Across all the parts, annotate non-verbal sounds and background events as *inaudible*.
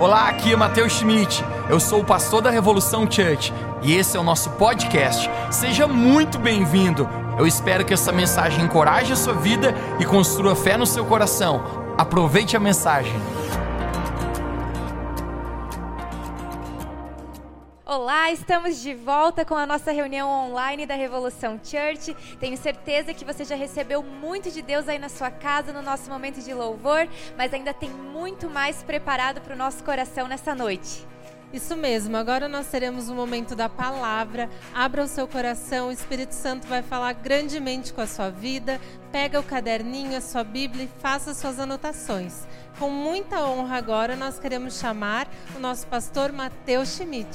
Olá, aqui é Matheus Schmidt. Eu sou o pastor da Revolução Church e esse é o nosso podcast. Seja muito bem-vindo. Eu espero que essa mensagem encoraje a sua vida e construa fé no seu coração. Aproveite a mensagem. Estamos de volta com a nossa reunião online da Revolução Church. Tenho certeza que você já recebeu muito de Deus aí na sua casa no nosso momento de louvor, mas ainda tem muito mais preparado para o nosso coração nessa noite. Isso mesmo, agora nós teremos o um momento da palavra. Abra o seu coração, o Espírito Santo vai falar grandemente com a sua vida. Pega o caderninho, a sua Bíblia e faça suas anotações. Com muita honra agora nós queremos chamar o nosso pastor Mateus Schmidt.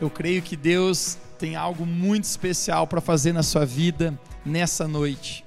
Eu creio que Deus tem algo muito especial para fazer na sua vida nessa noite.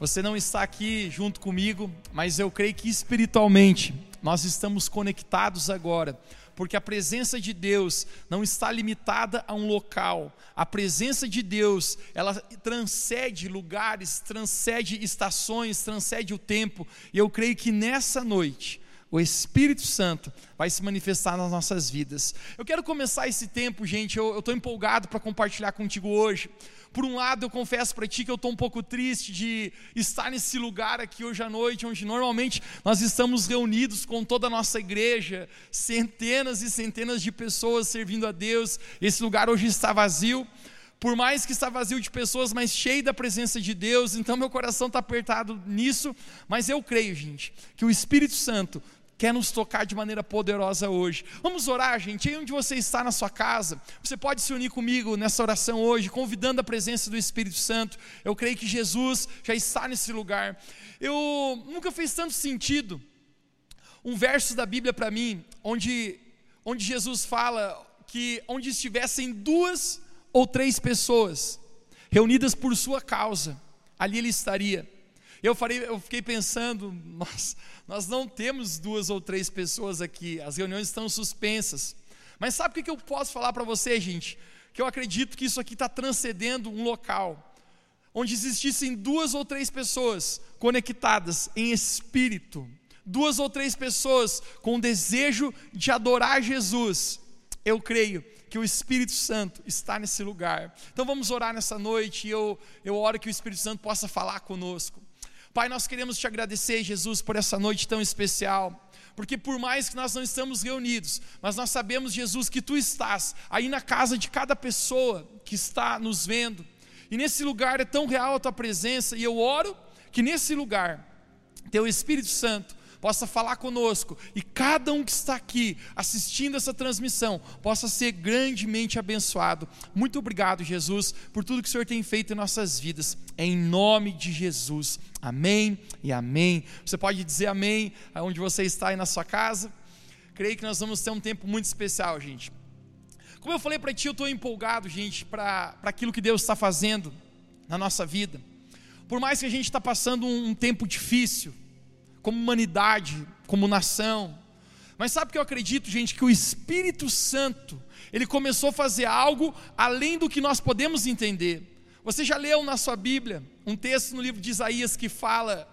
Você não está aqui junto comigo, mas eu creio que espiritualmente nós estamos conectados agora, porque a presença de Deus não está limitada a um local. A presença de Deus, ela transcende lugares, transcende estações, transcende o tempo. E eu creio que nessa noite, o Espírito Santo vai se manifestar nas nossas vidas. Eu quero começar esse tempo, gente. Eu estou empolgado para compartilhar contigo hoje. Por um lado, eu confesso para ti que eu estou um pouco triste de estar nesse lugar aqui hoje à noite, onde normalmente nós estamos reunidos com toda a nossa igreja, centenas e centenas de pessoas servindo a Deus. Esse lugar hoje está vazio por mais que está vazio de pessoas, mas cheio da presença de Deus, então meu coração está apertado nisso, mas eu creio, gente, que o Espírito Santo quer nos tocar de maneira poderosa hoje. Vamos orar, gente. Aí onde você está na sua casa, você pode se unir comigo nessa oração hoje, convidando a presença do Espírito Santo. Eu creio que Jesus já está nesse lugar. Eu nunca fez tanto sentido um verso da Bíblia para mim, onde onde Jesus fala que onde estivessem duas ou três pessoas reunidas por sua causa, ali ele estaria. Eu, farei, eu fiquei pensando, *laughs* nós, nós não temos duas ou três pessoas aqui, as reuniões estão suspensas. Mas sabe o que eu posso falar para você, gente? Que eu acredito que isso aqui está transcendendo um local onde existissem duas ou três pessoas conectadas em espírito, duas ou três pessoas com desejo de adorar Jesus. Eu creio que o Espírito Santo está nesse lugar. Então vamos orar nessa noite e eu, eu oro que o Espírito Santo possa falar conosco. Pai, nós queremos te agradecer, Jesus, por essa noite tão especial. Porque por mais que nós não estamos reunidos, mas nós sabemos, Jesus, que tu estás aí na casa de cada pessoa que está nos vendo. E nesse lugar é tão real a tua presença, e eu oro que nesse lugar, teu Espírito Santo possa falar conosco e cada um que está aqui assistindo essa transmissão possa ser grandemente abençoado. Muito obrigado, Jesus, por tudo que o Senhor tem feito em nossas vidas, em nome de Jesus. Amém e amém. Você pode dizer amém aonde você está aí na sua casa. Creio que nós vamos ter um tempo muito especial, gente. Como eu falei para ti, eu estou empolgado, gente, para aquilo que Deus está fazendo na nossa vida. Por mais que a gente está passando um, um tempo difícil, como humanidade, como nação. Mas sabe o que eu acredito, gente? Que o Espírito Santo, ele começou a fazer algo além do que nós podemos entender. Você já leu na sua Bíblia um texto no livro de Isaías que fala: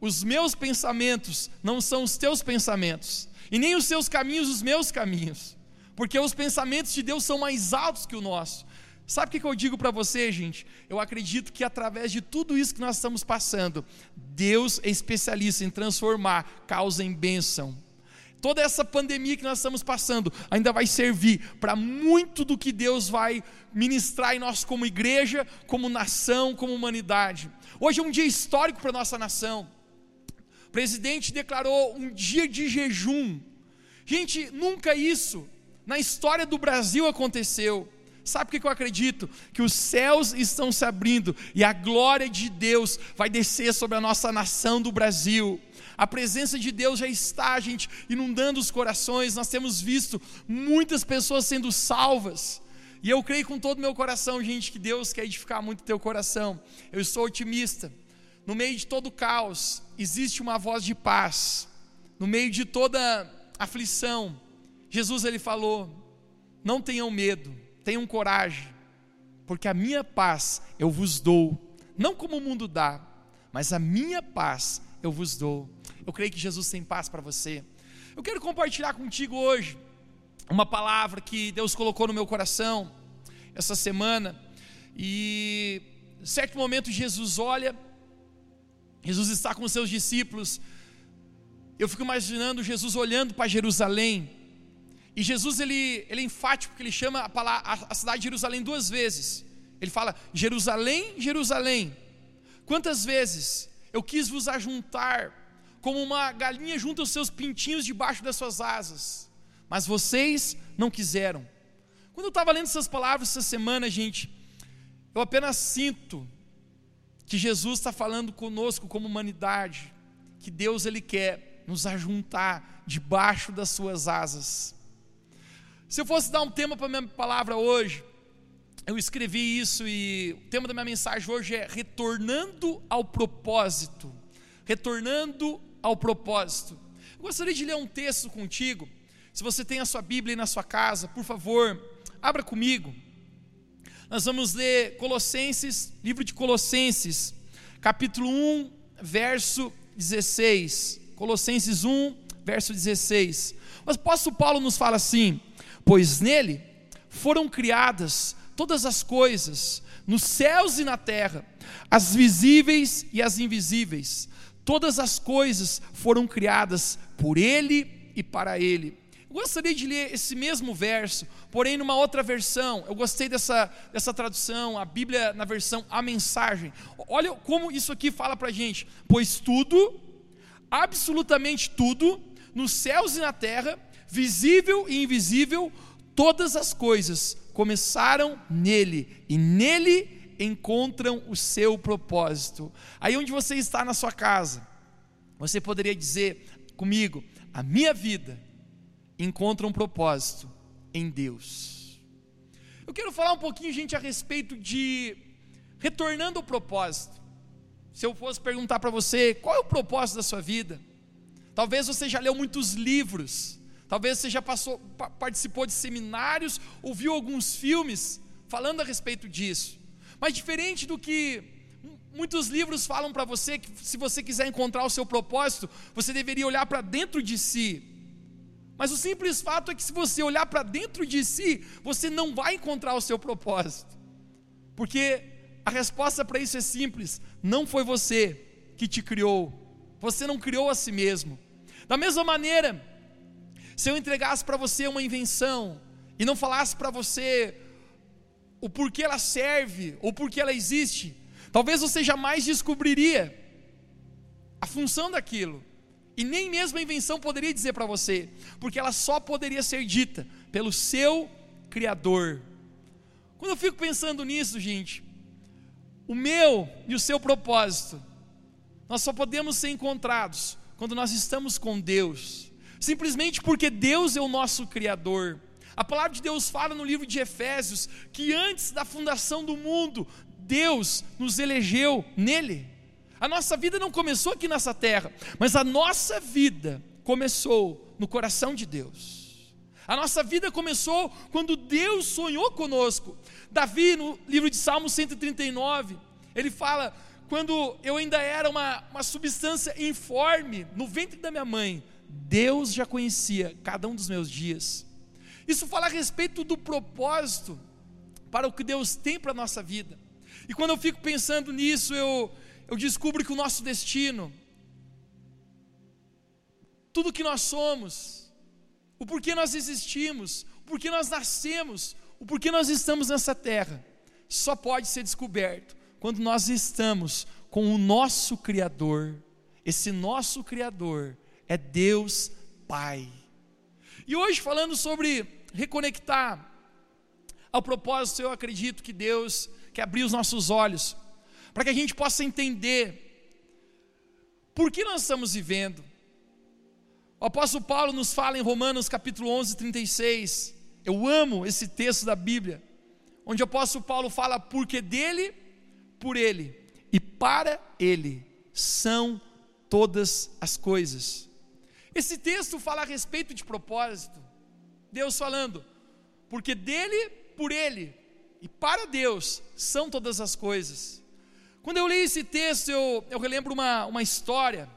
Os meus pensamentos não são os teus pensamentos, e nem os seus caminhos os meus caminhos, porque os pensamentos de Deus são mais altos que o nosso. Sabe o que eu digo para você, gente? Eu acredito que através de tudo isso que nós estamos passando, Deus é especialista em transformar causa em bênção. Toda essa pandemia que nós estamos passando ainda vai servir para muito do que Deus vai ministrar em nós como igreja, como nação, como humanidade. Hoje é um dia histórico para nossa nação. O presidente declarou um dia de jejum. Gente, nunca isso na história do Brasil aconteceu. Sabe o que eu acredito? Que os céus estão se abrindo e a glória de Deus vai descer sobre a nossa nação do Brasil. A presença de Deus já está, gente, inundando os corações. Nós temos visto muitas pessoas sendo salvas. E eu creio com todo o meu coração, gente, que Deus quer edificar muito o teu coração. Eu estou otimista. No meio de todo caos, existe uma voz de paz. No meio de toda aflição, Jesus ele falou: "Não tenham medo tenham coragem, porque a minha paz eu vos dou, não como o mundo dá, mas a minha paz eu vos dou. Eu creio que Jesus tem paz para você. Eu quero compartilhar contigo hoje uma palavra que Deus colocou no meu coração essa semana. E em certo momento Jesus olha, Jesus está com os seus discípulos. Eu fico imaginando Jesus olhando para Jerusalém. E Jesus ele, ele é enfático porque ele chama a, a cidade de Jerusalém duas vezes. Ele fala: Jerusalém, Jerusalém. Quantas vezes eu quis vos ajuntar como uma galinha junta os seus pintinhos debaixo das suas asas, mas vocês não quiseram. Quando eu estava lendo essas palavras essa semana, gente, eu apenas sinto que Jesus está falando conosco como humanidade, que Deus ele quer nos ajuntar debaixo das suas asas. Se eu fosse dar um tema para a minha palavra hoje, eu escrevi isso e o tema da minha mensagem hoje é retornando ao propósito. Retornando ao propósito. Eu gostaria de ler um texto contigo. Se você tem a sua Bíblia aí na sua casa, por favor, abra comigo. Nós vamos ler Colossenses, livro de Colossenses, capítulo 1, verso 16. Colossenses 1, verso 16. Mas o apóstolo Paulo nos fala assim: Pois nele foram criadas todas as coisas, nos céus e na terra, as visíveis e as invisíveis, todas as coisas foram criadas por Ele e para Ele. Eu gostaria de ler esse mesmo verso, porém numa outra versão. Eu gostei dessa, dessa tradução, a Bíblia na versão A Mensagem. Olha como isso aqui fala para a gente: Pois tudo, absolutamente tudo, nos céus e na terra, visível e invisível, todas as coisas começaram nele, e nele encontram o seu propósito. Aí onde você está na sua casa, você poderia dizer comigo: a minha vida encontra um propósito em Deus. Eu quero falar um pouquinho, gente, a respeito de retornando ao propósito. Se eu fosse perguntar para você qual é o propósito da sua vida, talvez você já leu muitos livros, Talvez você já passou, participou de seminários, ouviu alguns filmes falando a respeito disso. Mas diferente do que muitos livros falam para você, que se você quiser encontrar o seu propósito, você deveria olhar para dentro de si. Mas o simples fato é que se você olhar para dentro de si, você não vai encontrar o seu propósito. Porque a resposta para isso é simples: não foi você que te criou. Você não criou a si mesmo. Da mesma maneira, se eu entregasse para você uma invenção e não falasse para você o porquê ela serve ou porquê ela existe, talvez você jamais descobriria a função daquilo. E nem mesmo a invenção poderia dizer para você, porque ela só poderia ser dita pelo seu Criador. Quando eu fico pensando nisso, gente, o meu e o seu propósito, nós só podemos ser encontrados quando nós estamos com Deus simplesmente porque Deus é o nosso Criador. A palavra de Deus fala no livro de Efésios que antes da fundação do mundo, Deus nos elegeu nele. A nossa vida não começou aqui nessa terra, mas a nossa vida começou no coração de Deus. A nossa vida começou quando Deus sonhou conosco. Davi, no livro de Salmos 139, ele fala: quando eu ainda era uma, uma substância informe no ventre da minha mãe, Deus já conhecia cada um dos meus dias. Isso fala a respeito do propósito para o que Deus tem para a nossa vida. E quando eu fico pensando nisso, eu, eu descubro que o nosso destino, tudo que nós somos, o porquê nós existimos, o porquê nós nascemos, o porquê nós estamos nessa terra, só pode ser descoberto quando nós estamos com o nosso Criador. Esse nosso Criador é Deus Pai. E hoje, falando sobre reconectar ao propósito, eu acredito que Deus quer abrir os nossos olhos, para que a gente possa entender por que nós estamos vivendo. O apóstolo Paulo nos fala em Romanos capítulo 11, 36. Eu amo esse texto da Bíblia, onde o apóstolo Paulo fala: porque dele, por ele e para ele são todas as coisas. Esse texto fala a respeito de propósito. Deus falando, porque dele, por ele e para Deus são todas as coisas. Quando eu li esse texto, eu, eu relembro uma, uma história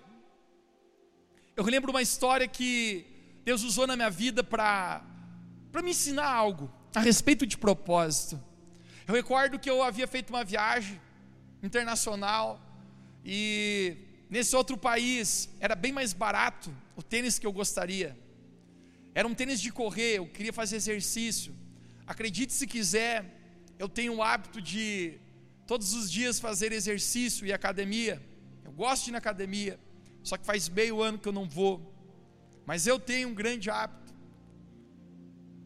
eu lembro uma história que Deus usou na minha vida para me ensinar algo a respeito de propósito. Eu recordo que eu havia feito uma viagem internacional e nesse outro país era bem mais barato o tênis que eu gostaria. Era um tênis de correr, eu queria fazer exercício. Acredite se quiser, eu tenho o hábito de todos os dias fazer exercício e academia. Eu gosto de ir na academia, só que faz meio ano que eu não vou. Mas eu tenho um grande hábito.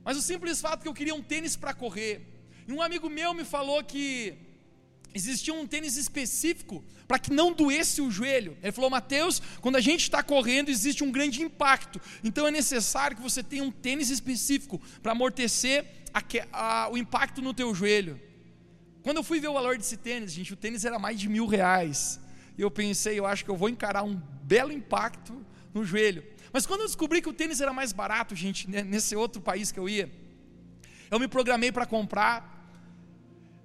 Mas o simples fato que eu queria um tênis para correr. E um amigo meu me falou que existia um tênis específico para que não doesse o joelho. Ele falou: Mateus, quando a gente está correndo, existe um grande impacto. Então é necessário que você tenha um tênis específico para amortecer a, a, o impacto no teu joelho. Quando eu fui ver o valor desse tênis, gente, o tênis era mais de mil reais. E eu pensei, eu acho que eu vou encarar um belo impacto no joelho. Mas quando eu descobri que o tênis era mais barato, gente, nesse outro país que eu ia, eu me programei para comprar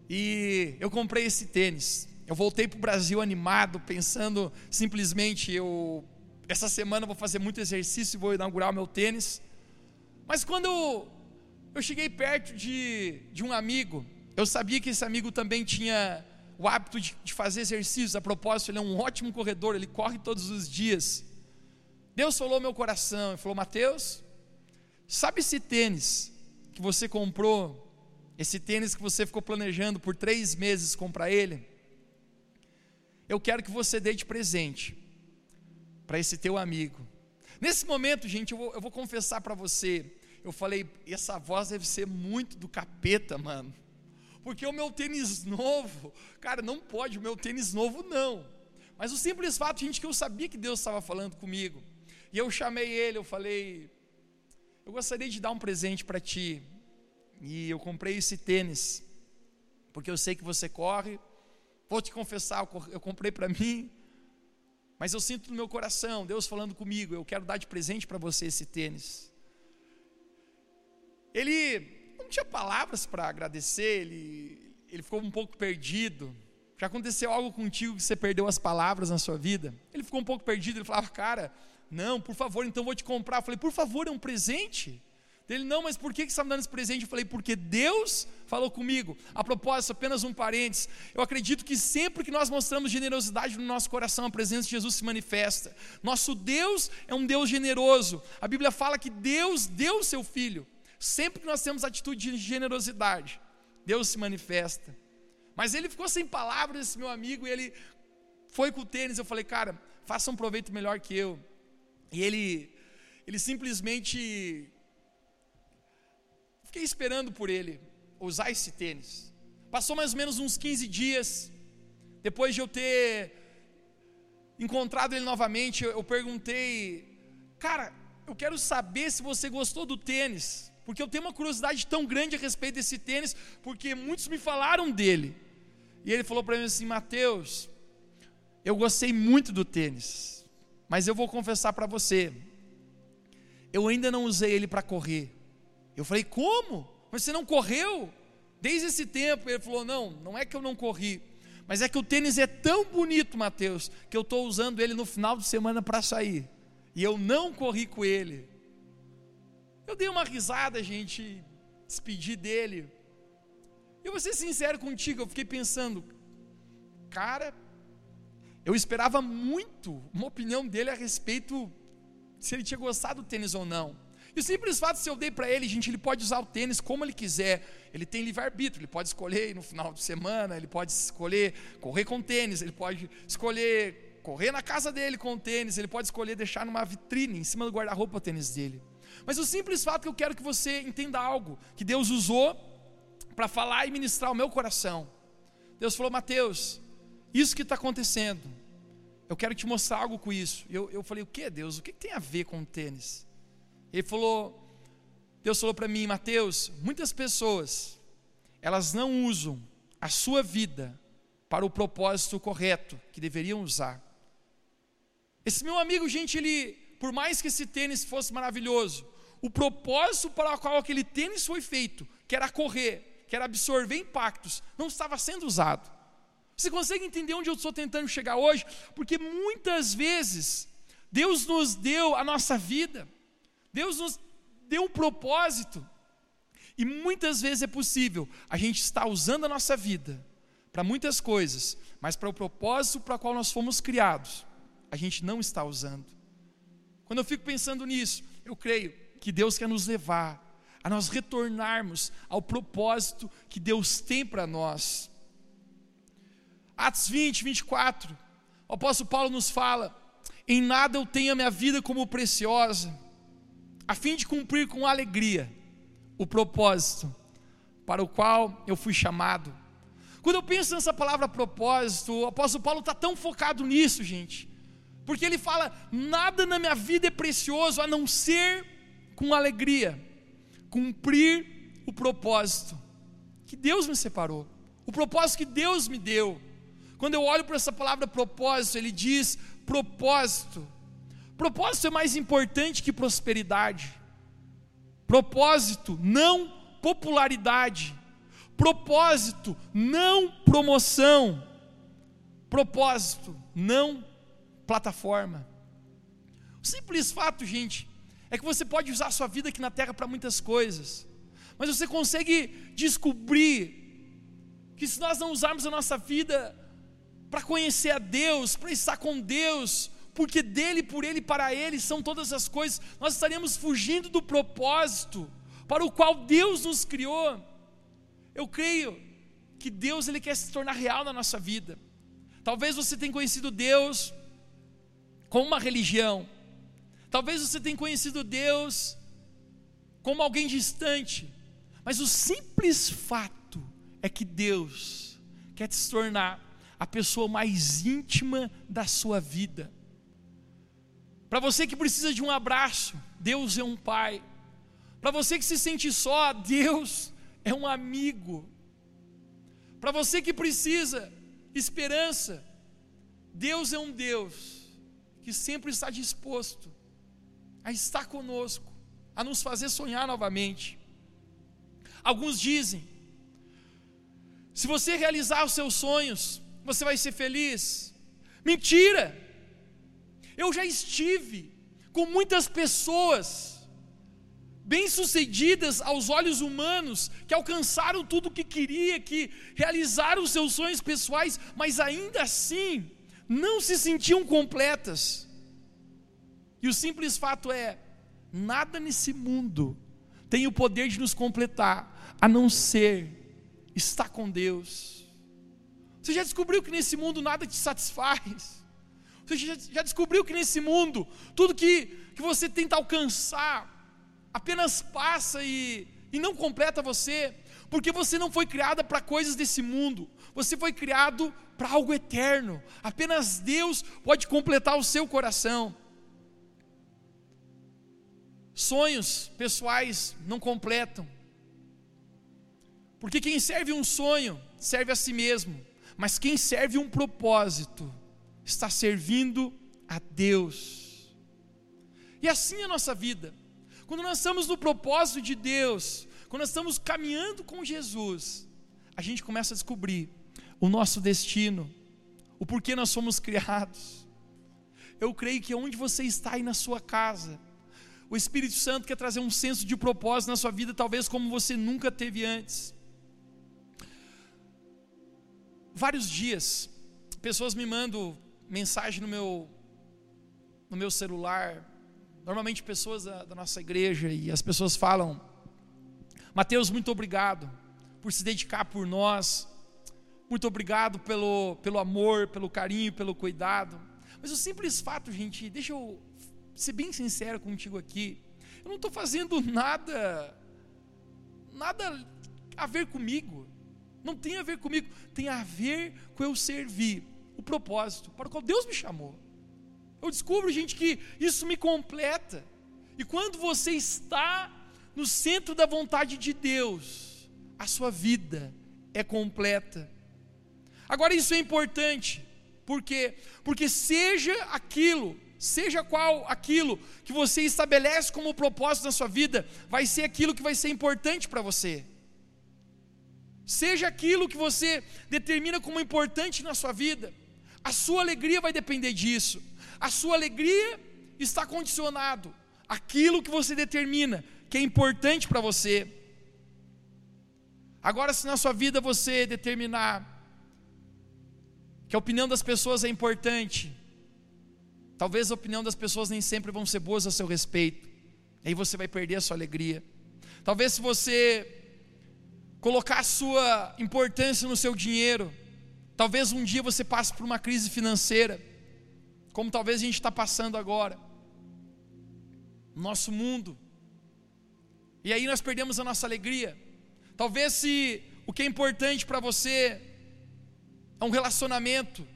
e eu comprei esse tênis. Eu voltei para o Brasil animado, pensando simplesmente, eu essa semana eu vou fazer muito exercício e vou inaugurar o meu tênis. Mas quando eu, cheguei perto de, de um amigo, eu sabia que esse amigo também tinha o hábito de, de fazer exercícios. A propósito, ele é um ótimo corredor, ele corre todos os dias. Deus falou meu coração e falou: Mateus, sabe esse tênis que você comprou, esse tênis que você ficou planejando por três meses comprar ele? Eu quero que você dê de presente para esse teu amigo. Nesse momento, gente, eu vou, eu vou confessar para você. Eu falei, essa voz deve ser muito do capeta, mano. Porque o meu tênis novo, cara, não pode, o meu tênis novo não. Mas o simples fato, gente, que eu sabia que Deus estava falando comigo. E eu chamei ele, eu falei: Eu gostaria de dar um presente para ti. E eu comprei esse tênis, porque eu sei que você corre. Vou te confessar, eu comprei para mim, mas eu sinto no meu coração Deus falando comigo. Eu quero dar de presente para você esse tênis. Ele não tinha palavras para agradecer, ele, ele ficou um pouco perdido. Já aconteceu algo contigo que você perdeu as palavras na sua vida? Ele ficou um pouco perdido, ele falava, cara, não, por favor, então vou te comprar. Eu falei, por favor, é um presente. Ele, não, mas por que você está me dando esse presente? Eu falei, porque Deus falou comigo. A propósito, apenas um parênteses. Eu acredito que sempre que nós mostramos generosidade no nosso coração, a presença de Jesus se manifesta. Nosso Deus é um Deus generoso. A Bíblia fala que Deus deu o seu filho. Sempre que nós temos atitude de generosidade, Deus se manifesta. Mas ele ficou sem palavras, esse meu amigo, e ele foi com o tênis. Eu falei, cara, faça um proveito melhor que eu. E ele, ele simplesmente. Fiquei esperando por ele usar esse tênis. Passou mais ou menos uns 15 dias. Depois de eu ter encontrado ele novamente, eu perguntei, cara, eu quero saber se você gostou do tênis, porque eu tenho uma curiosidade tão grande a respeito desse tênis, porque muitos me falaram dele. E ele falou para mim assim: Mateus, eu gostei muito do tênis, mas eu vou confessar para você, eu ainda não usei ele para correr. Eu falei, como? Mas você não correu? Desde esse tempo. Ele falou, não, não é que eu não corri. Mas é que o tênis é tão bonito, Mateus, que eu estou usando ele no final de semana para sair. E eu não corri com ele. Eu dei uma risada, gente, despedi dele. Eu vou ser sincero contigo, eu fiquei pensando, cara, eu esperava muito uma opinião dele a respeito se ele tinha gostado do tênis ou não. E o simples fato, se eu dei para ele, gente, ele pode usar o tênis como ele quiser. Ele tem livre-arbítrio, ele pode escolher no final de semana, ele pode escolher correr com tênis, ele pode escolher correr na casa dele com tênis, ele pode escolher deixar numa vitrine em cima do guarda-roupa o tênis dele. Mas o simples fato que eu quero que você entenda algo que Deus usou para falar e ministrar o meu coração. Deus falou, Mateus, isso que está acontecendo, eu quero te mostrar algo com isso. Eu, eu falei, o que, Deus? O que, que tem a ver com o tênis? Ele falou, Deus falou para mim, Mateus, muitas pessoas, elas não usam a sua vida para o propósito correto que deveriam usar. Esse meu amigo, gente, ele, por mais que esse tênis fosse maravilhoso, o propósito para o qual aquele tênis foi feito, que era correr, que era absorver impactos, não estava sendo usado. Você consegue entender onde eu estou tentando chegar hoje? Porque muitas vezes Deus nos deu a nossa vida, Deus nos deu um propósito. E muitas vezes é possível a gente estar usando a nossa vida para muitas coisas, mas para o propósito para o qual nós fomos criados, a gente não está usando. Quando eu fico pensando nisso, eu creio que Deus quer nos levar a nós retornarmos ao propósito que Deus tem para nós. Atos 20, 24, o apóstolo Paulo nos fala: Em nada eu tenho a minha vida como preciosa, a fim de cumprir com alegria o propósito para o qual eu fui chamado. Quando eu penso nessa palavra propósito, o apóstolo Paulo está tão focado nisso, gente, porque ele fala: nada na minha vida é precioso a não ser com alegria, cumprir o propósito que Deus me separou, o propósito que Deus me deu. Quando eu olho para essa palavra propósito, ele diz propósito. Propósito é mais importante que prosperidade. Propósito, não popularidade. Propósito, não promoção. Propósito, não plataforma. O simples fato, gente, é que você pode usar a sua vida aqui na terra para muitas coisas, mas você consegue descobrir que se nós não usarmos a nossa vida para conhecer a Deus, para estar com Deus, porque dele, por ele, para ele são todas as coisas, nós estaríamos fugindo do propósito para o qual Deus nos criou. Eu creio que Deus ele quer se tornar real na nossa vida. Talvez você tenha conhecido Deus como uma religião. Talvez você tenha conhecido Deus como alguém distante. Mas o simples fato é que Deus quer te tornar a pessoa mais íntima da sua vida. Para você que precisa de um abraço, Deus é um pai. Para você que se sente só, Deus é um amigo. Para você que precisa esperança, Deus é um Deus que sempre está disposto a estar conosco, a nos fazer sonhar novamente. Alguns dizem: se você realizar os seus sonhos, você vai ser feliz. Mentira! Eu já estive com muitas pessoas bem-sucedidas aos olhos humanos, que alcançaram tudo o que queria, que realizaram seus sonhos pessoais, mas ainda assim não se sentiam completas. E o simples fato é: nada nesse mundo tem o poder de nos completar, a não ser estar com Deus. Você já descobriu que nesse mundo nada te satisfaz? Você já, descobriu que nesse mundo, tudo que, que você tenta alcançar, apenas passa e, e não completa você, porque você não foi criada para coisas desse mundo, você foi criado para algo eterno, apenas Deus pode completar o seu coração. Sonhos pessoais não completam, porque quem serve um sonho serve a si mesmo, mas quem serve um propósito, está servindo a Deus. E assim é a nossa vida. Quando nós estamos no propósito de Deus, quando nós estamos caminhando com Jesus, a gente começa a descobrir o nosso destino, o porquê nós somos criados. Eu creio que onde você está aí na sua casa, o Espírito Santo quer trazer um senso de propósito na sua vida, talvez como você nunca teve antes. Vários dias, pessoas me mandam mensagem no meu, no meu celular, normalmente pessoas da, da nossa igreja, e as pessoas falam: Mateus, muito obrigado por se dedicar por nós, muito obrigado pelo, pelo amor, pelo carinho, pelo cuidado. Mas o simples fato, gente, deixa eu ser bem sincero contigo aqui, eu não estou fazendo nada, nada a ver comigo, não tem a ver comigo, tem a ver com eu servir propósito para o qual Deus me chamou. Eu descubro, gente, que isso me completa. E quando você está no centro da vontade de Deus, a sua vida é completa. Agora isso é importante, por quê? Porque seja aquilo, seja qual aquilo que você estabelece como propósito na sua vida, vai ser aquilo que vai ser importante para você. Seja aquilo que você determina como importante na sua vida. A sua alegria vai depender disso. A sua alegria está condicionado àquilo que você determina que é importante para você. Agora, se na sua vida você determinar que a opinião das pessoas é importante, talvez a opinião das pessoas nem sempre vão ser boas a seu respeito, aí você vai perder a sua alegria. Talvez se você colocar a sua importância no seu dinheiro, talvez um dia você passe por uma crise financeira, como talvez a gente está passando agora, nosso mundo, e aí nós perdemos a nossa alegria. Talvez se o que é importante para você é um relacionamento,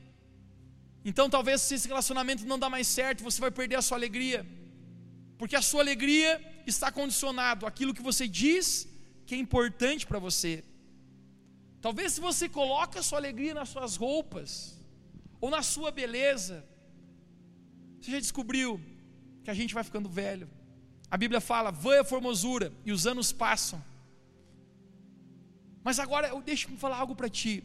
então talvez se esse relacionamento não dá mais certo, você vai perder a sua alegria, porque a sua alegria está condicionado àquilo que você diz que é importante para você. Talvez se você coloca sua alegria nas suas roupas ou na sua beleza, você já descobriu que a gente vai ficando velho. A Bíblia fala: vã é a formosura e os anos passam. Mas agora eu deixo me falar algo para ti.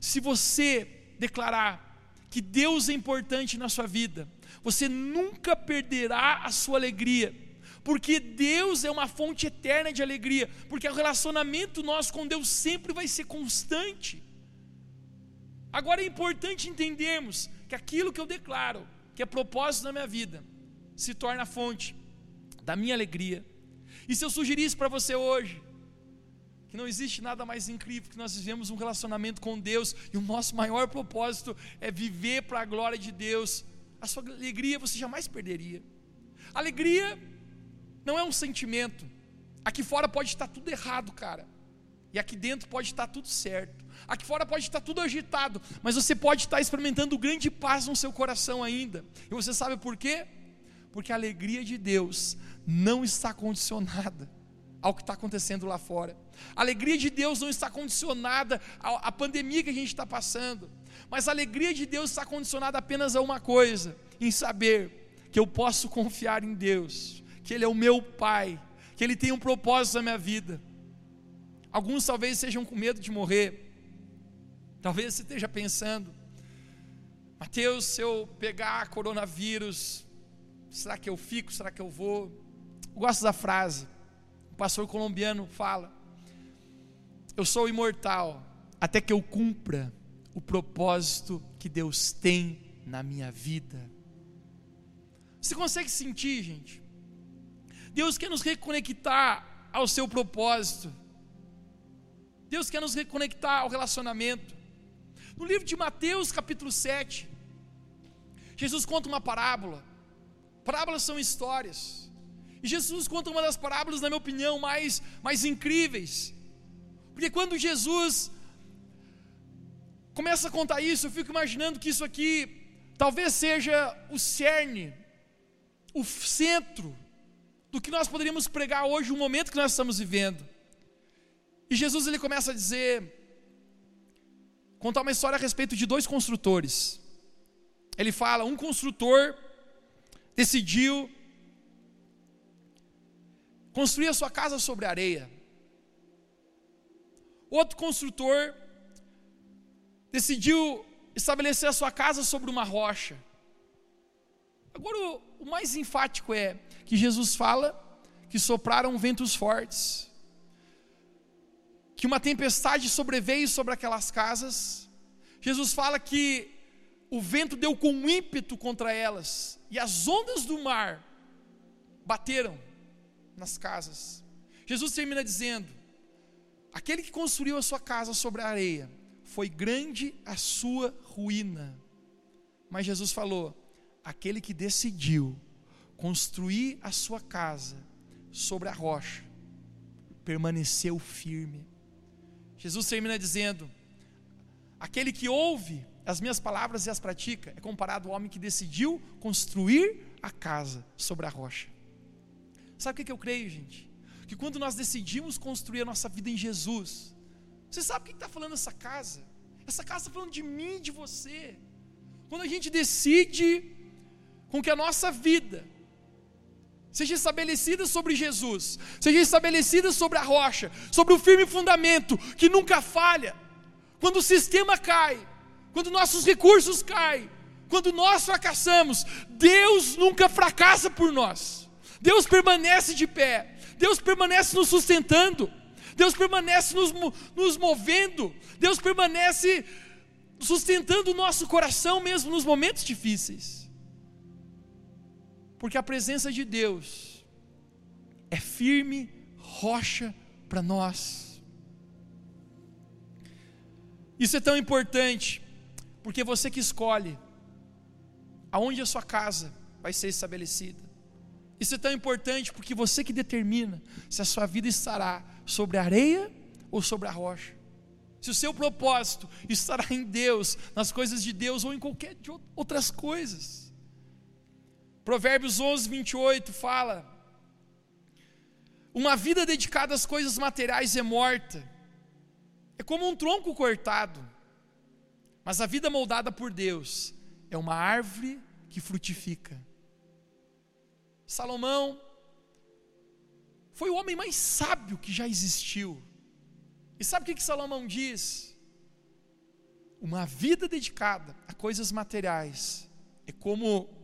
Se você declarar que Deus é importante na sua vida, você nunca perderá a sua alegria, porque Deus é uma fonte eterna de alegria, porque o relacionamento nosso com Deus sempre vai ser constante. Agora é importante entendermos que aquilo que eu declaro, que é propósito na minha vida, se torna fonte da minha alegria. E se eu sugerisse para você hoje, que não existe nada mais incrível que nós vivemos um relacionamento com Deus e o nosso maior propósito é viver para a glória de Deus, a sua alegria você jamais perderia. Alegria não é um sentimento. Aqui fora pode estar tudo errado, cara. E aqui dentro pode estar tudo certo. Aqui fora pode estar tudo agitado, mas você pode estar experimentando grande paz no seu coração ainda. E você sabe por quê? Porque a alegria de Deus não está condicionada ao que está acontecendo lá fora. A alegria de Deus não está condicionada à, pandemia que a gente está passando. Mas a alegria de Deus está condicionada apenas a uma coisa: em saber que eu posso confiar em Deus, que Ele é o meu Pai, que Ele tem um propósito na minha vida. Alguns talvez sejam com medo de morrer, talvez você esteja pensando, Mateus, se eu pegar coronavírus, será que eu fico? Será que eu vou? Eu gosto da frase, o pastor colombiano fala: Eu sou imortal até que eu cumpra o propósito que Deus tem na minha vida. Você consegue sentir, gente? Deus quer nos reconectar ao seu propósito. Deus quer nos reconectar ao relacionamento. No livro de Mateus, capítulo 7, Jesus conta uma parábola. Parábolas são histórias. E Jesus conta uma das parábolas, na minha opinião, mais, mais incríveis. Porque quando Jesus começa a contar isso, eu fico imaginando que isso aqui talvez seja o cerne, o centro do que nós poderíamos pregar hoje, o momento que nós estamos vivendo. E Jesus ele começa a dizer, contar uma história a respeito de dois construtores. Ele fala: um construtor decidiu construir a sua casa sobre areia. Outro construtor decidiu estabelecer a sua casa sobre uma rocha. Agora, o, mais enfático é que Jesus fala que sopraram ventos fortes, que uma tempestade sobreveio sobre aquelas casas. Jesus fala que o vento deu com ímpeto contra elas e as ondas do mar bateram nas casas. Jesus termina dizendo: Aquele que construiu a sua casa sobre a areia, foi grande a sua ruína. Mas Jesus falou: aquele que decidiu construir a sua casa sobre a rocha, permaneceu firme. Jesus termina dizendo: aquele que ouve as minhas palavras e as pratica é comparado ao homem que decidiu construir a casa sobre a rocha. Sabe o que eu creio, gente? Que quando nós decidimos construir a nossa vida em Jesus, você sabe o que está falando essa casa? Essa casa está falando de mim, de você. Quando a gente decide com que a nossa vida seja estabelecida sobre Jesus, seja estabelecida sobre a rocha, sobre o firme fundamento que nunca falha. Quando o sistema cai, quando nossos recursos caem, quando nós fracassamos, Deus nunca fracassa por nós. Deus permanece de pé, Deus permanece nos sustentando, Deus permanece nos, nos movendo, Deus permanece sustentando o nosso coração mesmo nos momentos difíceis. Porque a presença de Deus é firme rocha para nós. Isso é tão importante, porque você que escolhe aonde a sua casa vai ser estabelecida. Isso é tão importante porque você que determina se a sua vida estará sobre a areia ou sobre a rocha. Se o seu propósito estará em Deus, nas coisas de Deus ou em qualquer de outras coisas. Provérbios 11, 28 fala: Uma vida dedicada às coisas materiais é morta, é como um tronco cortado, mas a vida moldada por Deus é uma árvore que frutifica. Salomão foi o homem mais sábio que já existiu. E sabe o que, que Salomão diz? Uma vida dedicada a coisas materiais é como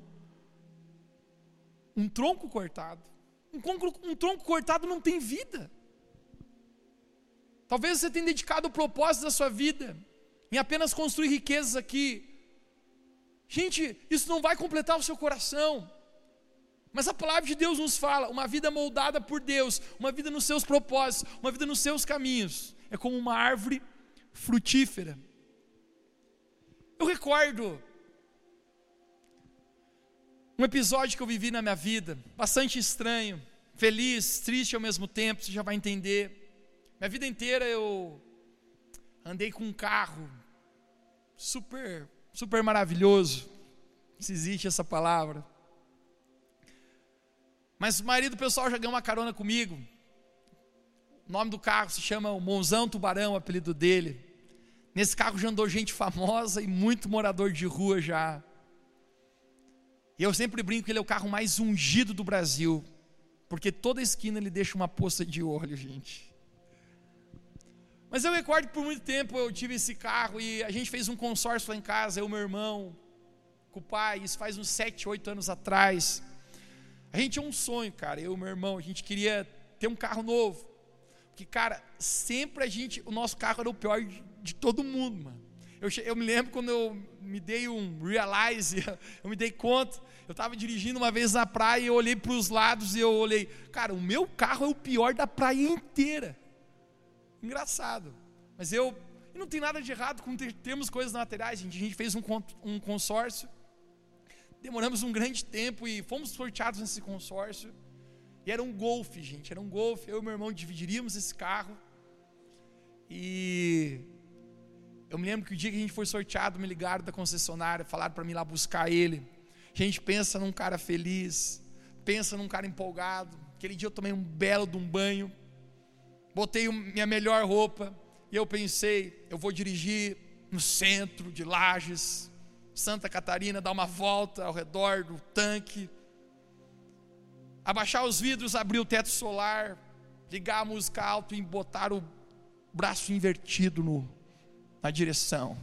um tronco cortado. Um, um tronco cortado não tem vida. Talvez você tenha dedicado o propósito da sua vida em apenas construir riquezas aqui. Gente, isso não vai completar o seu coração. Mas a palavra de Deus nos fala: uma vida moldada por Deus, uma vida nos seus propósitos, uma vida nos seus caminhos, é como uma árvore frutífera. Eu recordo um episódio que eu vivi na minha vida, bastante estranho, feliz, triste ao mesmo tempo, você já vai entender. Minha vida inteira eu andei com um carro super, super maravilhoso, se existe essa palavra. Mas o marido do pessoal já ganhou uma carona comigo. O nome do carro se chama o Monzão Tubarão, o apelido dele. Nesse carro já andou gente famosa e muito morador de rua já. E eu sempre brinco que ele é o carro mais ungido do Brasil, porque toda esquina ele deixa uma poça de óleo, gente. Mas eu recordo que por muito tempo eu tive esse carro e a gente fez um consórcio lá em casa, eu, meu irmão, com o pai, isso faz uns 7, 8 anos atrás. A gente tinha um sonho, cara, eu e meu irmão, a gente queria ter um carro novo. Porque, cara, sempre a gente, o nosso carro era o pior de, de todo mundo, mano. Eu, eu, me lembro quando eu me dei um realize, *laughs* eu me dei conta. Eu estava dirigindo uma vez na praia e eu olhei para os lados e eu olhei, cara, o meu carro é o pior da praia inteira. Engraçado. Mas eu, não tem nada de errado com ter, termos coisas materiais, gente. A gente fez um, um consórcio demoramos um grande tempo e fomos sorteados nesse consórcio. E era um golfe, gente, era um golfe. Eu e meu irmão dividiríamos esse carro. E eu me lembro que o dia que a gente foi sorteado, me ligaram da concessionária, falaram para mim lá buscar ele. A gente pensa num cara feliz, pensa num cara empolgado. Aquele dia eu tomei um belo de um banho, botei minha melhor roupa e eu pensei, eu vou dirigir no centro de Lages, Santa Catarina, dar uma volta ao redor do tanque, abaixar os vidros, abrir o teto solar, ligar a música alto e botar o braço invertido no, na direção.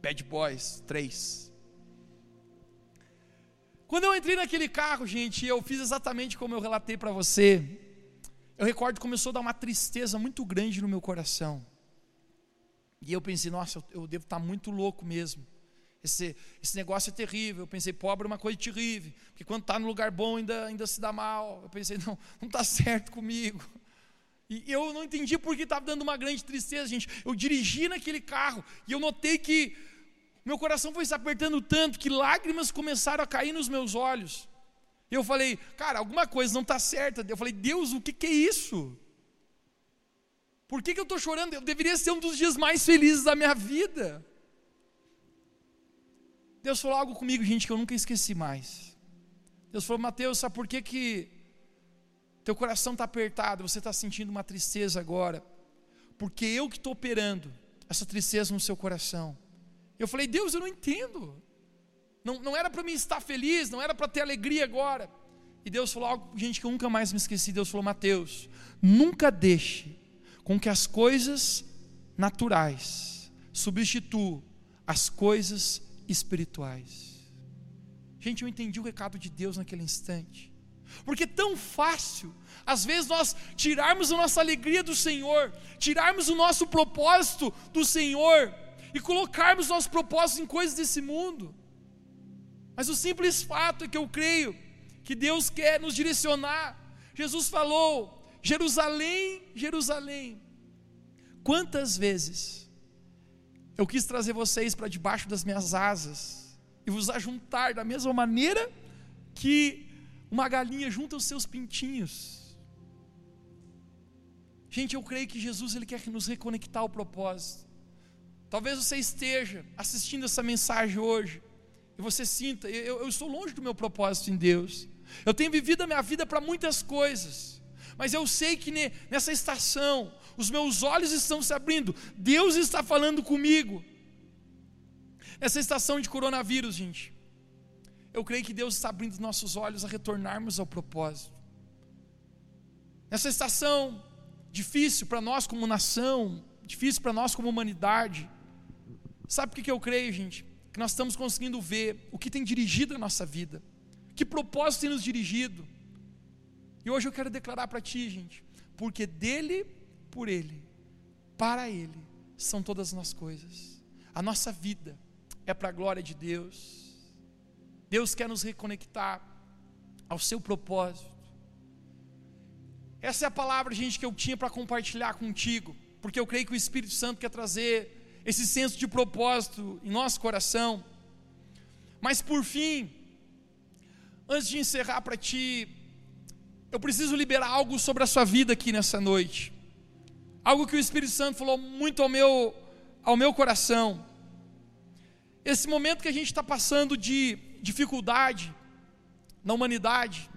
Bad Boys 3. Quando eu entrei naquele carro, gente, eu fiz exatamente como eu relatei para você. Eu recordo que começou a dar uma tristeza muito grande no meu coração. E eu pensei, nossa, eu, devo estar muito louco mesmo. Esse, esse negócio é terrível. Eu pensei, pobre é uma coisa terrível, porque quando está no lugar bom ainda, ainda se dá mal. Eu pensei, não, não está certo comigo. E eu não entendi por que estava dando uma grande tristeza, gente. Eu dirigi naquele carro e eu notei que meu coração foi se apertando tanto que lágrimas começaram a cair nos meus olhos. Eu falei, cara, alguma coisa não está certa. Eu falei, Deus, o que, que é isso? Por que, que eu estou chorando? Eu deveria ser um dos dias mais felizes da minha vida. Deus falou algo comigo, gente, que eu nunca esqueci mais. Deus falou, Mateus, sabe por que, que teu coração está apertado, você está sentindo uma tristeza agora? Porque eu que estou operando essa tristeza no seu coração. Eu falei, Deus, eu não entendo. Não, não era para mim estar feliz, não era para ter alegria agora. E Deus falou algo, gente, que eu nunca mais me esqueci. Deus falou, Mateus, nunca deixe com que as coisas naturais substituam as coisas espirituais. Gente, eu entendi o recado de Deus naquele instante. Porque é tão fácil, às vezes, nós tirarmos a nossa alegria do Senhor, tirarmos o nosso propósito do Senhor e colocarmos nossos propósitos em coisas desse mundo. Mas o simples fato é que eu creio que Deus quer nos direcionar. Jesus falou: Jerusalém, Jerusalém, quantas vezes eu quis trazer vocês para debaixo das minhas asas e vos ajuntar da mesma maneira que uma galinha junta os seus pintinhos. Gente, eu creio que Jesus ele quer nos reconectar ao propósito. Talvez você esteja assistindo essa mensagem hoje e você sinta, eu, eu estou longe do meu propósito em Deus. Eu tenho vivido a minha vida para muitas coisas, mas eu sei que nessa estação, os meus olhos estão se abrindo, Deus está falando comigo. Nessa estação de coronavírus, gente, eu creio que Deus está abrindo os nossos olhos a retornarmos ao propósito. Nessa estação difícil para nós como nação, difícil para nós como humanidade, sabe o que eu creio, gente? que nós estamos conseguindo ver o que tem dirigido a nossa vida, que propósito tem nos dirigido. E hoje eu quero declarar para ti, gente, porque dele, por ele, para ele, são todas as nossas coisas. A nossa vida é para a glória de Deus. Deus quer nos reconectar ao seu propósito. Essa é a palavra, gente, que eu tinha para compartilhar contigo, porque eu creio que o Espírito Santo quer trazer esse senso de propósito em nosso coração. Mas por fim, antes de encerrar para ti, eu preciso liberar algo sobre a sua vida aqui nessa noite. Algo que o Espírito Santo falou muito ao meu, ao meu coração. Esse momento que a gente está passando de dificuldade na humanidade,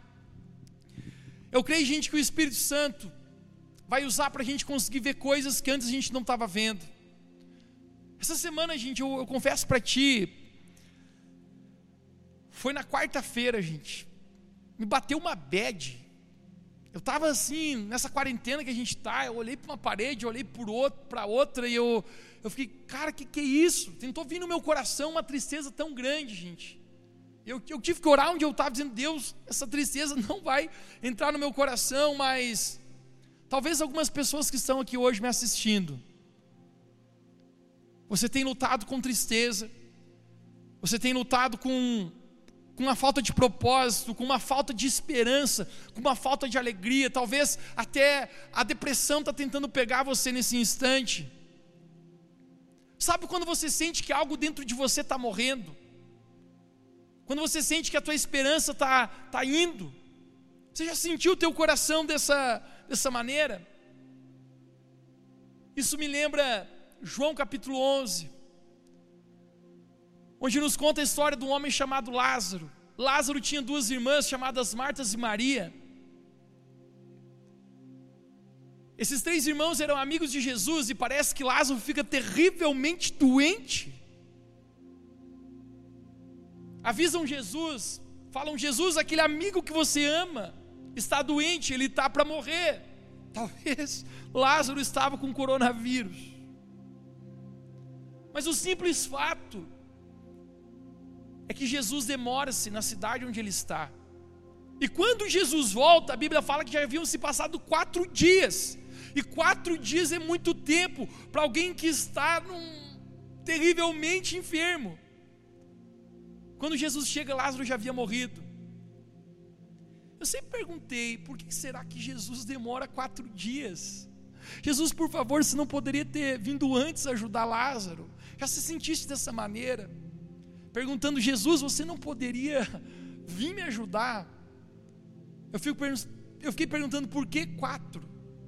eu creio, gente, que o Espírito Santo vai usar para a gente conseguir ver coisas que antes a gente não estava vendo. Essa semana, gente, eu, eu confesso para ti, foi na quarta-feira, gente, me bateu uma bad. Eu estava assim, nessa quarentena que a gente está, eu olhei para uma parede, eu olhei para outra, e eu, eu fiquei, cara, que que é isso? Tentou vir no meu coração uma tristeza tão grande, gente. Eu, eu tive que orar onde eu estava, dizendo, Deus, essa tristeza *laughs* não vai entrar no meu coração, mas talvez algumas pessoas que estão aqui hoje me assistindo, você tem lutado com tristeza. Você tem lutado com, com uma falta de propósito, com uma falta de esperança, com uma falta de alegria. Talvez até a depressão está tentando pegar você nesse instante. Sabe quando você sente que algo dentro de você está morrendo? Quando você sente que a tua esperança está tá indo? Você já sentiu o teu coração dessa, dessa maneira? Isso me lembra João capítulo 11, onde nos conta a história de um homem chamado Lázaro. Lázaro tinha duas irmãs chamadas Martas e Maria. Esses três irmãos eram amigos de Jesus e parece que Lázaro fica terrivelmente doente. Avisam Jesus, falam: Jesus, aquele amigo que você ama, está doente, ele está para morrer. Talvez Lázaro estava com coronavírus. Mas o simples fato é que Jesus demora-se na cidade onde ele está. E quando Jesus volta, a Bíblia fala que já haviam se passado quatro dias. E quatro dias é muito tempo para alguém que está num, terrivelmente enfermo. Quando Jesus chega, Lázaro já havia morrido. Eu sempre perguntei, por que será que Jesus demora quatro dias? Jesus, por favor, se não poderia ter vindo antes ajudar Lázaro. Já se sentiste dessa maneira? Perguntando, Jesus, você não poderia vir me ajudar? Eu, fico, eu fiquei perguntando por que quatro?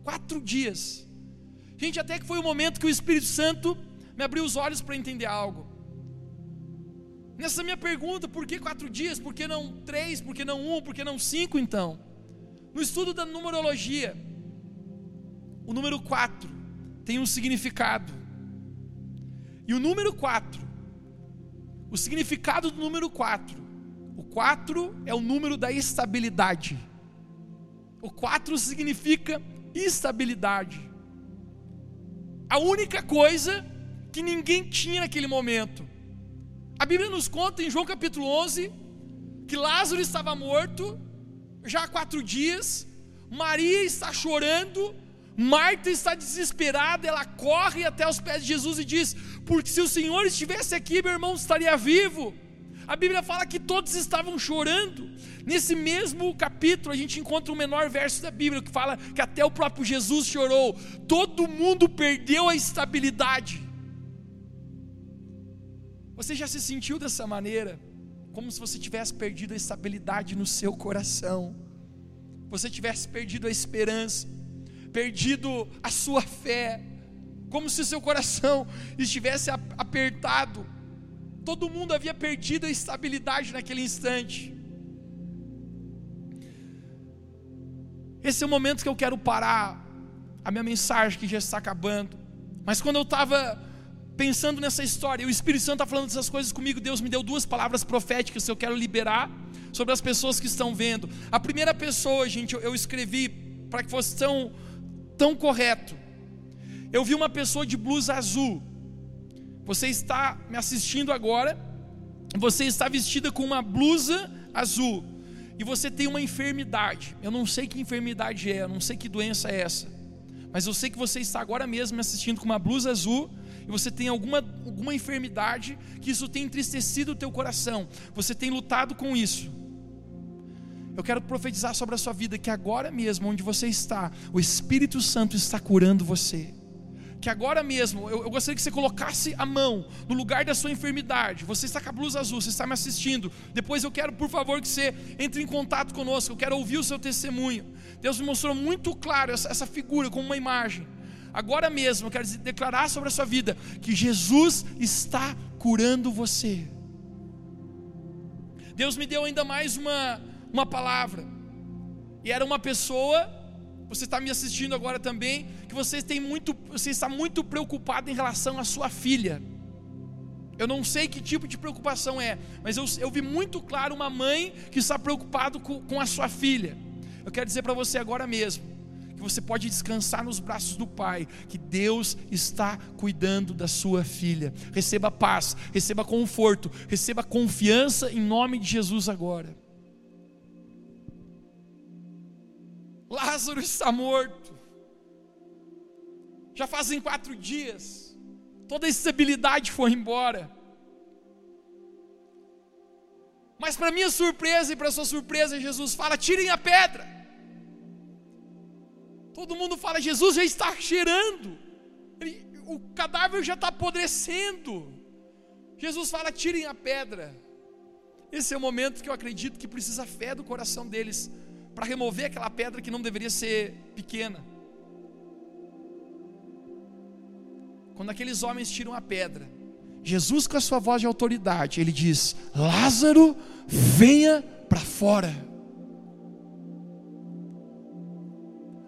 Quatro dias. Gente, até que foi o momento que o Espírito Santo me abriu os olhos para entender algo. Nessa minha pergunta, por que quatro dias? Por que não três? Por que não um? Por que não cinco então? No estudo da numerologia, o número quatro tem um significado. E o número 4, o significado do número 4, o 4 é o número da estabilidade. O 4 significa estabilidade. A única coisa que ninguém tinha naquele momento. A Bíblia nos conta em João capítulo 11 que Lázaro estava morto já há quatro dias, Maria está chorando, Marta está desesperada, ela corre até os pés de Jesus e diz: Porque se o Senhor estivesse aqui, meu irmão estaria vivo. A Bíblia fala que todos estavam chorando. Nesse mesmo capítulo, a gente encontra o menor verso da Bíblia que fala que até o próprio Jesus chorou. Todo mundo perdeu a estabilidade. Você já se sentiu dessa maneira? Como se você tivesse perdido a estabilidade no seu coração, você tivesse perdido a esperança, perdido a sua fé, como se seu coração *laughs* estivesse apertado. Todo mundo havia perdido a estabilidade naquele instante. Esse é o momento que eu quero parar a minha mensagem que já está acabando. Mas quando eu estava pensando nessa história, o Espírito Santo está falando dessas coisas comigo, Deus me deu duas palavras proféticas que eu quero liberar sobre as pessoas que estão vendo. A primeira pessoa, gente, eu escrevi para que fosse tão, tão correto. Eu vi uma pessoa de blusa azul. Você está me assistindo agora. Você está vestida com uma blusa azul. E você tem uma enfermidade. Eu não sei que enfermidade é, eu não sei que doença é essa. Mas eu sei que você está agora mesmo me assistindo com uma blusa azul e você tem alguma, alguma enfermidade que isso tem entristecido o teu coração. Você tem lutado com isso. Eu quero profetizar sobre a sua vida que agora mesmo, onde você está, o Espírito Santo está curando você. Que agora mesmo, eu, eu, gostaria que você colocasse a mão no lugar da sua enfermidade. Você está com a blusa azul, você está me assistindo. Depois eu quero, por favor, que você entre em contato conosco. Eu quero ouvir o seu testemunho. Deus me mostrou muito claro essa, essa figura como uma imagem. Agora mesmo, eu quero declarar sobre a sua vida que Jesus está curando você. Deus me deu ainda mais uma uma palavra. E era uma pessoa, você está me assistindo agora também, que você tem muito, você está muito preocupado em relação à sua filha. Eu não sei que tipo de preocupação é, mas eu, eu vi muito claro uma mãe que está preocupado com, com a sua filha. Eu quero dizer para você agora mesmo, que você pode descansar nos braços do Pai, que Deus está cuidando da sua filha. Receba paz, receba conforto, receba confiança em nome de Jesus agora. Lázaro está morto. Já fazem quatro dias. Toda a estabilidade foi embora. Mas para minha surpresa e para sua surpresa, Jesus fala: tirem a pedra. Todo mundo fala: Jesus já está cheirando. Ele, o cadáver já está apodrecendo. Jesus fala: tirem a pedra. Esse é o momento que eu acredito que precisa fé do coração deles para remover aquela pedra que não deveria ser pequena. Quando aqueles homens tiram a pedra, Jesus, com a sua voz de autoridade, ele diz: Lázaro, venha para fora.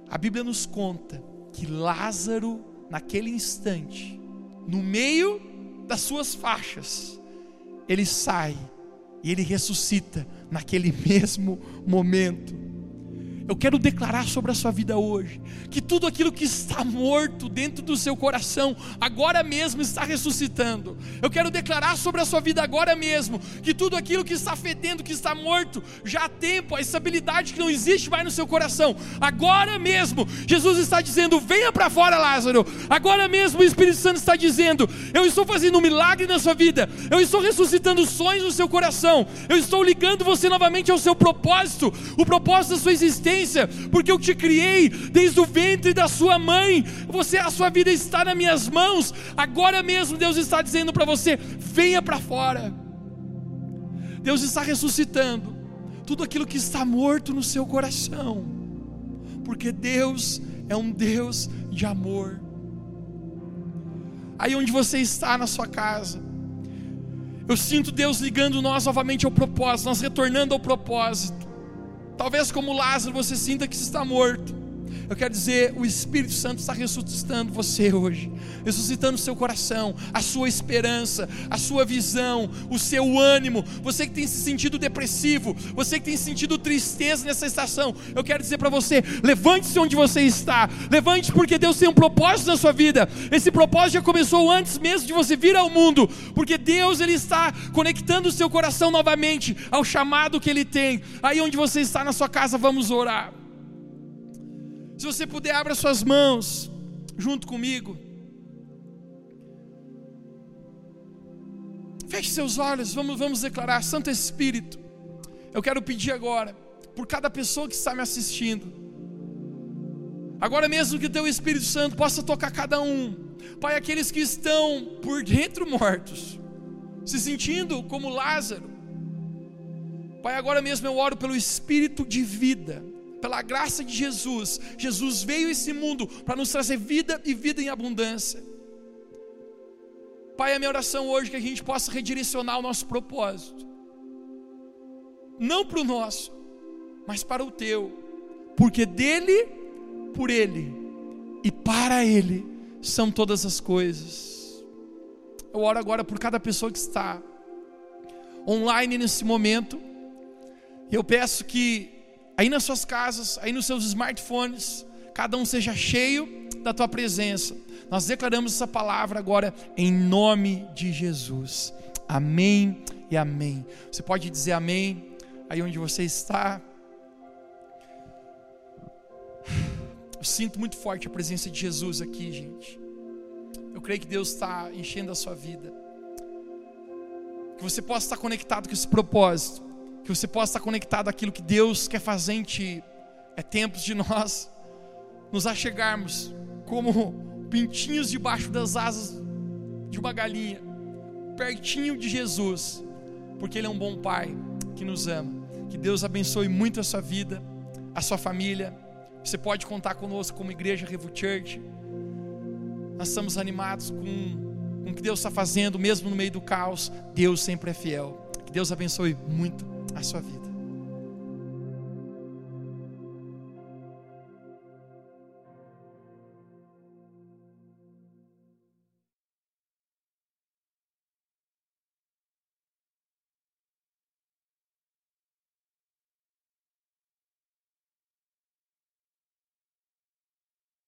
A Bíblia nos conta que Lázaro, naquele instante, no meio das suas faixas, ele sai e ele ressuscita naquele *laughs* mesmo momento. Eu quero declarar sobre a sua vida hoje que tudo aquilo que está morto dentro do seu coração agora mesmo está ressuscitando. Eu quero declarar sobre a sua vida agora mesmo que tudo aquilo que está fedendo, que está morto, já há tempo, a estabilidade que não existe mais no seu coração. Agora mesmo, Jesus está dizendo: venha para fora, Lázaro. Agora mesmo, o Espírito Santo está dizendo: eu estou fazendo um milagre na sua vida, eu estou ressuscitando sonhos no seu coração, eu estou ligando você novamente ao seu propósito, o propósito da sua existência porque eu te criei desde o ventre da sua mãe. Você, a sua vida está nas minhas mãos. Agora mesmo Deus está dizendo para você: venha para fora. Deus está ressuscitando tudo aquilo que está morto no seu coração, porque Deus é um Deus de amor. Aí onde você está na sua casa, eu sinto Deus ligando nós novamente ao propósito, nós retornando ao propósito. Talvez como Lázaro você sinta que está morto. Eu quero dizer, o Espírito Santo está ressuscitando você hoje, ressuscitando o seu coração, a sua esperança, a sua visão, o seu ânimo. Você que tem se sentido depressivo, você que tem sentido tristeza nessa estação, eu quero dizer para você: levante-se onde você está, levante porque Deus tem um propósito na sua vida. Esse propósito já começou antes mesmo de você vir ao mundo, porque Deus ele está conectando o seu coração novamente ao chamado que Ele tem. Aí onde você está na sua casa, vamos orar. Se você puder, abra suas mãos junto comigo. Feche seus olhos, vamos, vamos declarar, Santo Espírito. Eu quero pedir agora, por cada pessoa que está me assistindo, agora mesmo que o Teu Espírito Santo possa tocar cada um, Pai, aqueles que estão por dentro mortos, se sentindo como Lázaro, Pai, agora mesmo eu oro pelo Espírito de vida, pela graça de Jesus, Jesus veio a esse mundo para nos trazer vida e vida em abundância. Pai, a minha oração hoje é que a gente possa redirecionar o nosso propósito, não para o nosso, mas para o teu, porque dele, por ele e para ele são todas as coisas. Eu oro agora por cada pessoa que está online nesse momento, eu peço que aí nas suas casas, aí nos seus smartphones, cada um seja cheio da tua presença. Nós declaramos essa palavra agora em nome de Jesus. Amém e amém. Você pode dizer amém aí onde você está. Eu sinto muito forte a presença de Jesus aqui, gente. Eu creio que Deus está enchendo a sua vida. Que você possa estar conectado com esse propósito que você possa estar conectado àquilo que Deus quer fazer em ti. É tempos de nós nos achegarmos como pintinhos debaixo das asas de uma galinha, pertinho de Jesus, porque Ele é um bom Pai que nos ama. Que Deus abençoe muito a sua vida, a sua família. Você pode contar conosco como Igreja Revo Church. Nós estamos animados com, com o que Deus está fazendo, mesmo no meio do caos. Deus sempre é fiel. Que Deus abençoe muito a sua vida.